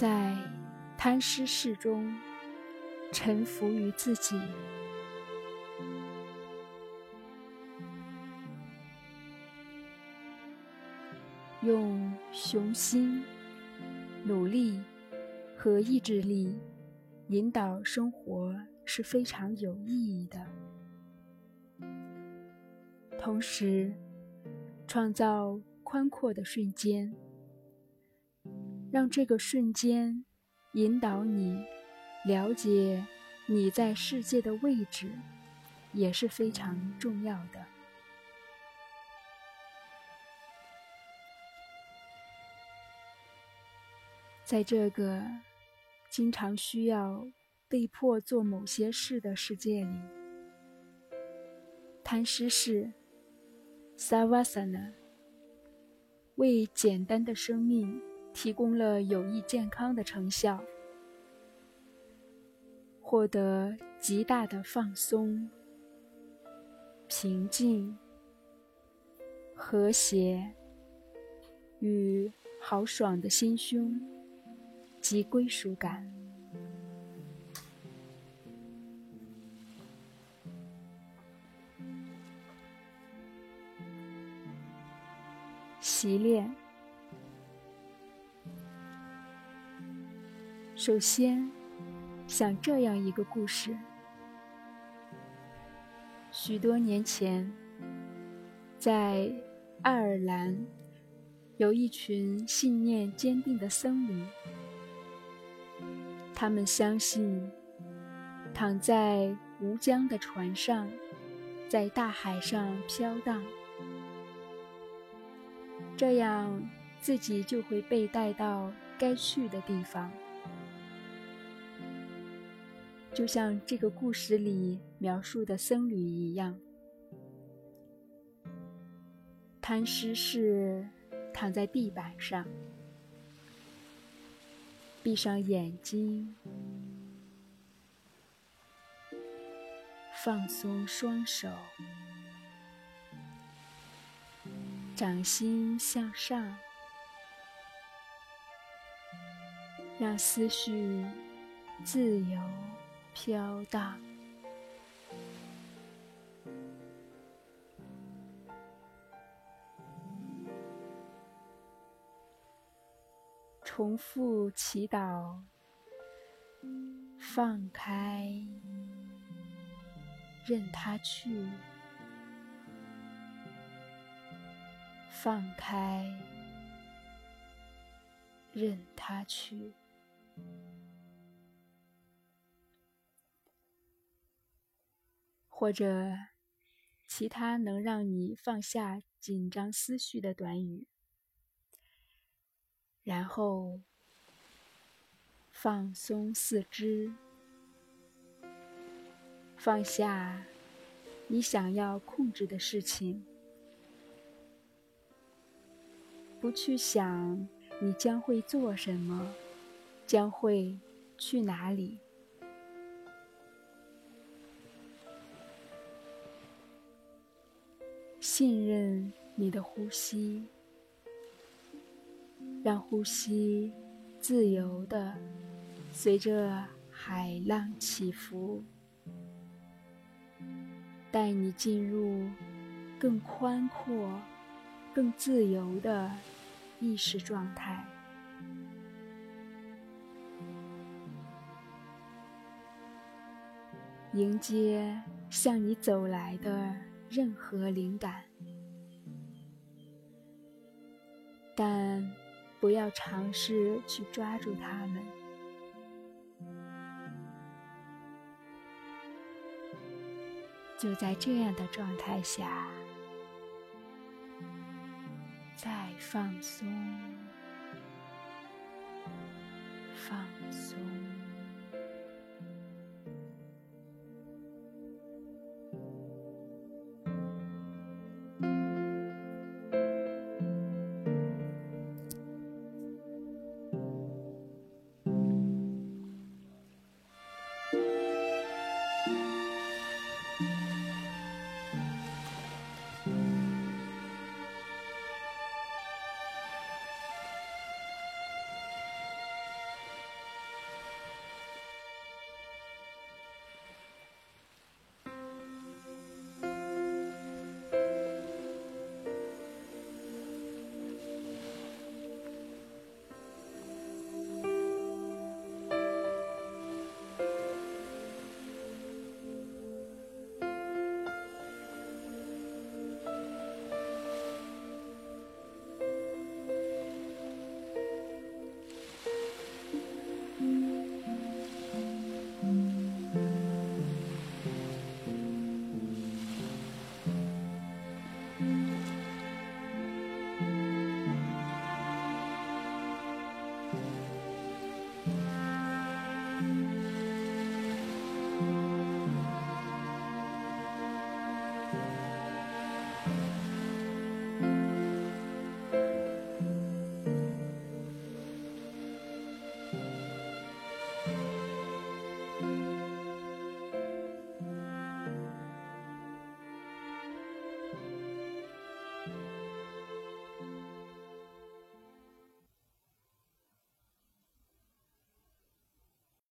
在贪失事中臣服于自己，用雄心、努力和意志力引导生活是非常有意义的。同时，创造宽阔的瞬间。让这个瞬间引导你了解你在世界的位置，也是非常重要的。在这个经常需要被迫做某些事的世界里，贪食是 Savasana，为简单的生命。提供了有益健康的成效，获得极大的放松、平静、和谐与豪爽的心胸及归属感。习练。首先，想这样一个故事：许多年前，在爱尔兰，有一群信念坚定的僧侣，他们相信，躺在无疆的船上，在大海上飘荡，这样自己就会被带到该去的地方。就像这个故事里描述的僧侣一样，贪尸是躺在地板上，闭上眼睛，放松双手，掌心向上，让思绪自由。飘荡，重复祈祷，放开，任它去，放开，任它去。或者其他能让你放下紧张思绪的短语，然后放松四肢，放下你想要控制的事情，不去想你将会做什么，将会去哪里。信任你的呼吸，让呼吸自由的随着海浪起伏，带你进入更宽阔、更自由的意识状态，迎接向你走来的。任何灵感，但不要尝试去抓住它们。就在这样的状态下，再放松，放松。